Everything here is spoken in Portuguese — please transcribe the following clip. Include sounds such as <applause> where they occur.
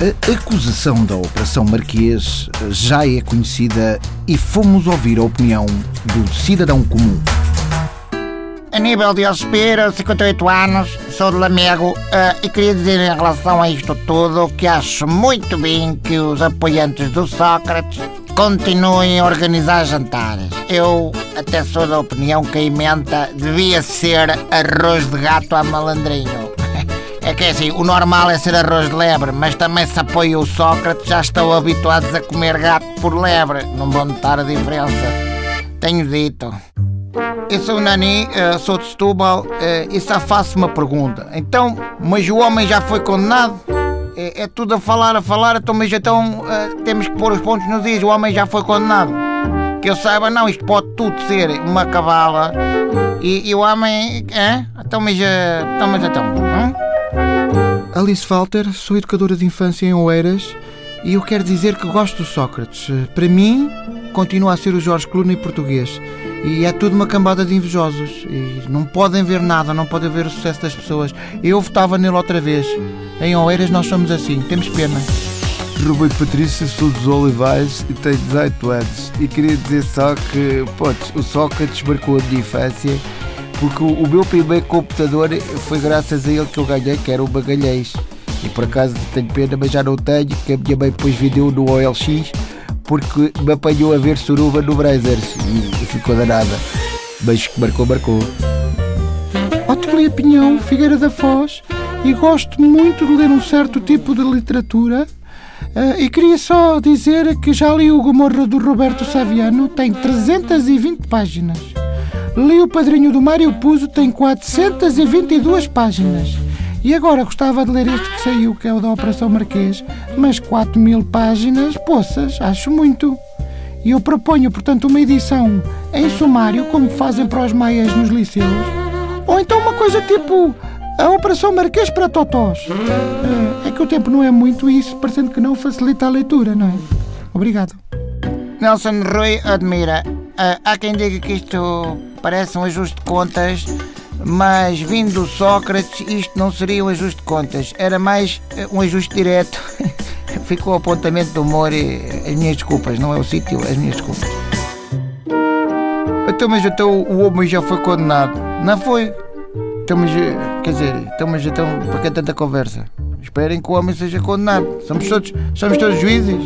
A acusação da Operação Marquês já é conhecida e fomos ouvir a opinião do cidadão comum. Aníbal de Espira, 58 anos, sou de Lamego eh, e queria dizer em relação a isto tudo que acho muito bem que os apoiantes do Sócrates continuem a organizar jantares. Eu até sou da opinião que a emenda devia ser arroz de gato a malandrinho. É que é assim, o normal é ser arroz de lebre, mas também se apoia o Sócrates, já estão habituados a comer gato por lebre. Não vão notar a diferença. Tenho dito. Eu sou o Nani, eh, sou de Setúbal eh, e só faço uma pergunta. Então, mas o homem já foi condenado? É, é tudo a falar, a falar, então, mas então eh, temos que pôr os pontos nos dias. O homem já foi condenado. Que eu saiba, não, isto pode tudo ser uma cabala e, e o homem. É? Então, mas. Então, mas então. Hum? Alice Falter, sou educadora de infância em Oeiras e eu quero dizer que gosto do Sócrates. Para mim, continua a ser o Jorge Clooney português. E é tudo uma cambada de invejosos. E não podem ver nada, não podem ver o sucesso das pessoas. Eu votava nele outra vez. Em Oeiras nós somos assim, temos pena. Roberto Patrício, sou dos Olivais e tenho 18 anos. E queria dizer só que, podes, o Sócrates marcou a minha infância porque o, meu primeiro computador foi graças a ele que eu ganhei, que era o Bagalhães. E por acaso tenho pena, mas já não tenho, que a minha mãe depois vendeu no OLX porque me apanhou a ver suruba no Brazers e, ficou danada. Mas marcou, marcou. Ottilia Pinhão, Figueira da Foz, e gosto muito de ler um certo tipo de literatura. Uh, e queria só dizer que já li o Gomorra do Roberto Saviano, tem 320 páginas. Li o Padrinho do Mário Puzo, tem 422 páginas. E agora gostava de ler este que saiu, que é o da Operação Marquês, mas 4 mil páginas, poças, acho muito. E eu proponho, portanto, uma edição em sumário, como fazem para os maias nos liceus, ou então uma coisa tipo a Operação Marquês para Totós. É, é que o tempo não é muito isso, parecendo que não facilita a leitura, não é? Obrigado. Nelson Rui admira. Uh, há quem diga que isto parece um ajuste de contas, mas vindo do Sócrates, isto não seria um ajuste de contas, era mais uh, um ajuste direto. <laughs> Ficou o apontamento do humor e as minhas desculpas, não é o sítio, as minhas desculpas. Então, mas então o homem já foi condenado, não foi? Então, mas, eh, quer dizer, então, mas então, para que tanta conversa? Esperem que o homem seja condenado. Somos todos, somos todos juízes.